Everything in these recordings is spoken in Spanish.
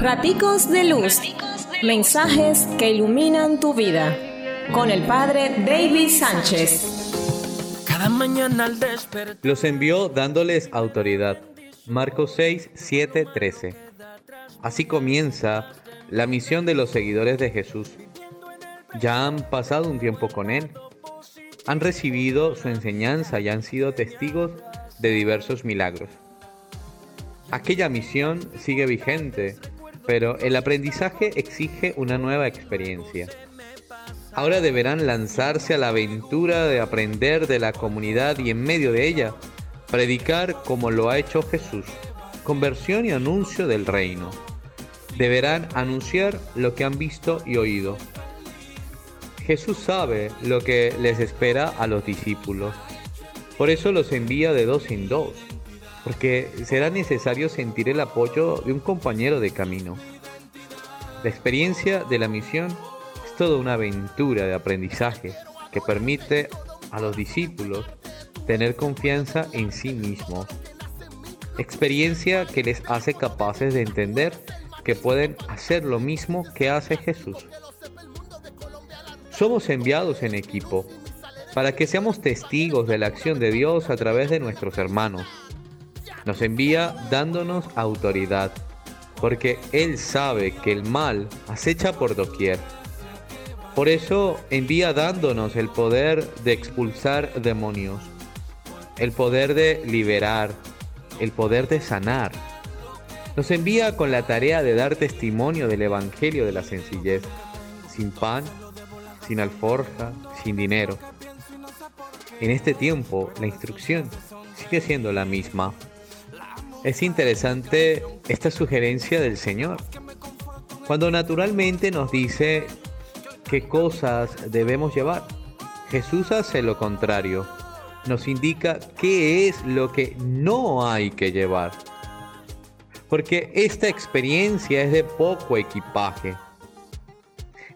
Raticos de Luz. Mensajes que iluminan tu vida. Con el Padre David Sánchez. Cada mañana al Los envió dándoles autoridad. Marcos 6, 7, 13. Así comienza la misión de los seguidores de Jesús. Ya han pasado un tiempo con Él. Han recibido su enseñanza y han sido testigos de diversos milagros. Aquella misión sigue vigente, pero el aprendizaje exige una nueva experiencia. Ahora deberán lanzarse a la aventura de aprender de la comunidad y en medio de ella, predicar como lo ha hecho Jesús, conversión y anuncio del reino. Deberán anunciar lo que han visto y oído. Jesús sabe lo que les espera a los discípulos. Por eso los envía de dos en dos porque será necesario sentir el apoyo de un compañero de camino. La experiencia de la misión es toda una aventura de aprendizaje que permite a los discípulos tener confianza en sí mismos. Experiencia que les hace capaces de entender que pueden hacer lo mismo que hace Jesús. Somos enviados en equipo para que seamos testigos de la acción de Dios a través de nuestros hermanos nos envía dándonos autoridad, porque Él sabe que el mal acecha por doquier. Por eso envía dándonos el poder de expulsar demonios, el poder de liberar, el poder de sanar. Nos envía con la tarea de dar testimonio del Evangelio de la sencillez, sin pan, sin alforja, sin dinero. En este tiempo la instrucción sigue siendo la misma. Es interesante esta sugerencia del Señor. Cuando naturalmente nos dice qué cosas debemos llevar, Jesús hace lo contrario. Nos indica qué es lo que no hay que llevar. Porque esta experiencia es de poco equipaje.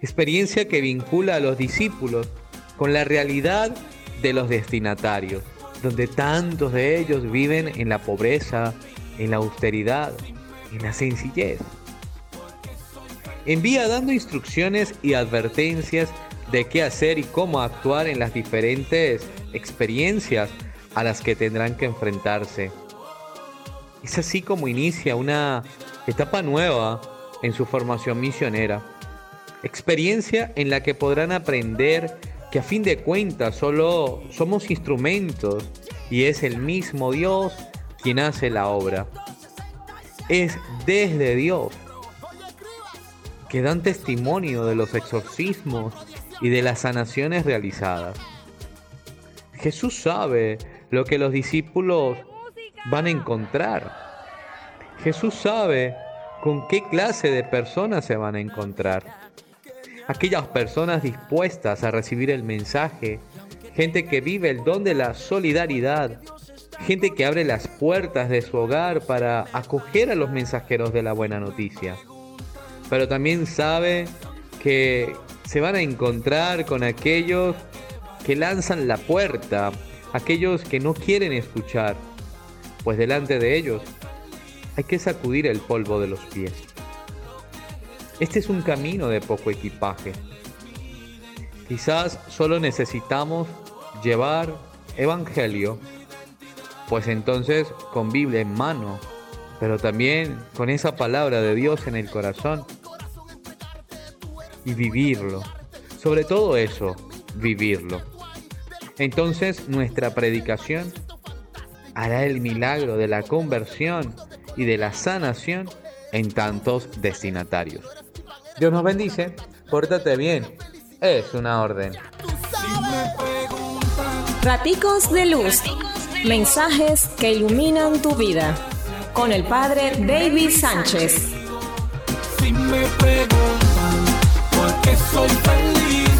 Experiencia que vincula a los discípulos con la realidad de los destinatarios donde tantos de ellos viven en la pobreza, en la austeridad, en la sencillez. Envía dando instrucciones y advertencias de qué hacer y cómo actuar en las diferentes experiencias a las que tendrán que enfrentarse. Es así como inicia una etapa nueva en su formación misionera. Experiencia en la que podrán aprender que a fin de cuentas solo somos instrumentos y es el mismo Dios quien hace la obra. Es desde Dios que dan testimonio de los exorcismos y de las sanaciones realizadas. Jesús sabe lo que los discípulos van a encontrar. Jesús sabe con qué clase de personas se van a encontrar aquellas personas dispuestas a recibir el mensaje, gente que vive el don de la solidaridad, gente que abre las puertas de su hogar para acoger a los mensajeros de la buena noticia. Pero también sabe que se van a encontrar con aquellos que lanzan la puerta, aquellos que no quieren escuchar, pues delante de ellos hay que sacudir el polvo de los pies. Este es un camino de poco equipaje. Quizás solo necesitamos llevar Evangelio, pues entonces con Biblia en mano, pero también con esa palabra de Dios en el corazón y vivirlo. Sobre todo eso, vivirlo. Entonces nuestra predicación hará el milagro de la conversión y de la sanación en tantos destinatarios. Dios nos bendice, pórtate bien, es una orden. Raticos de Luz, mensajes que iluminan tu vida, con el Padre David Sánchez. Si me preguntan por qué soy feliz.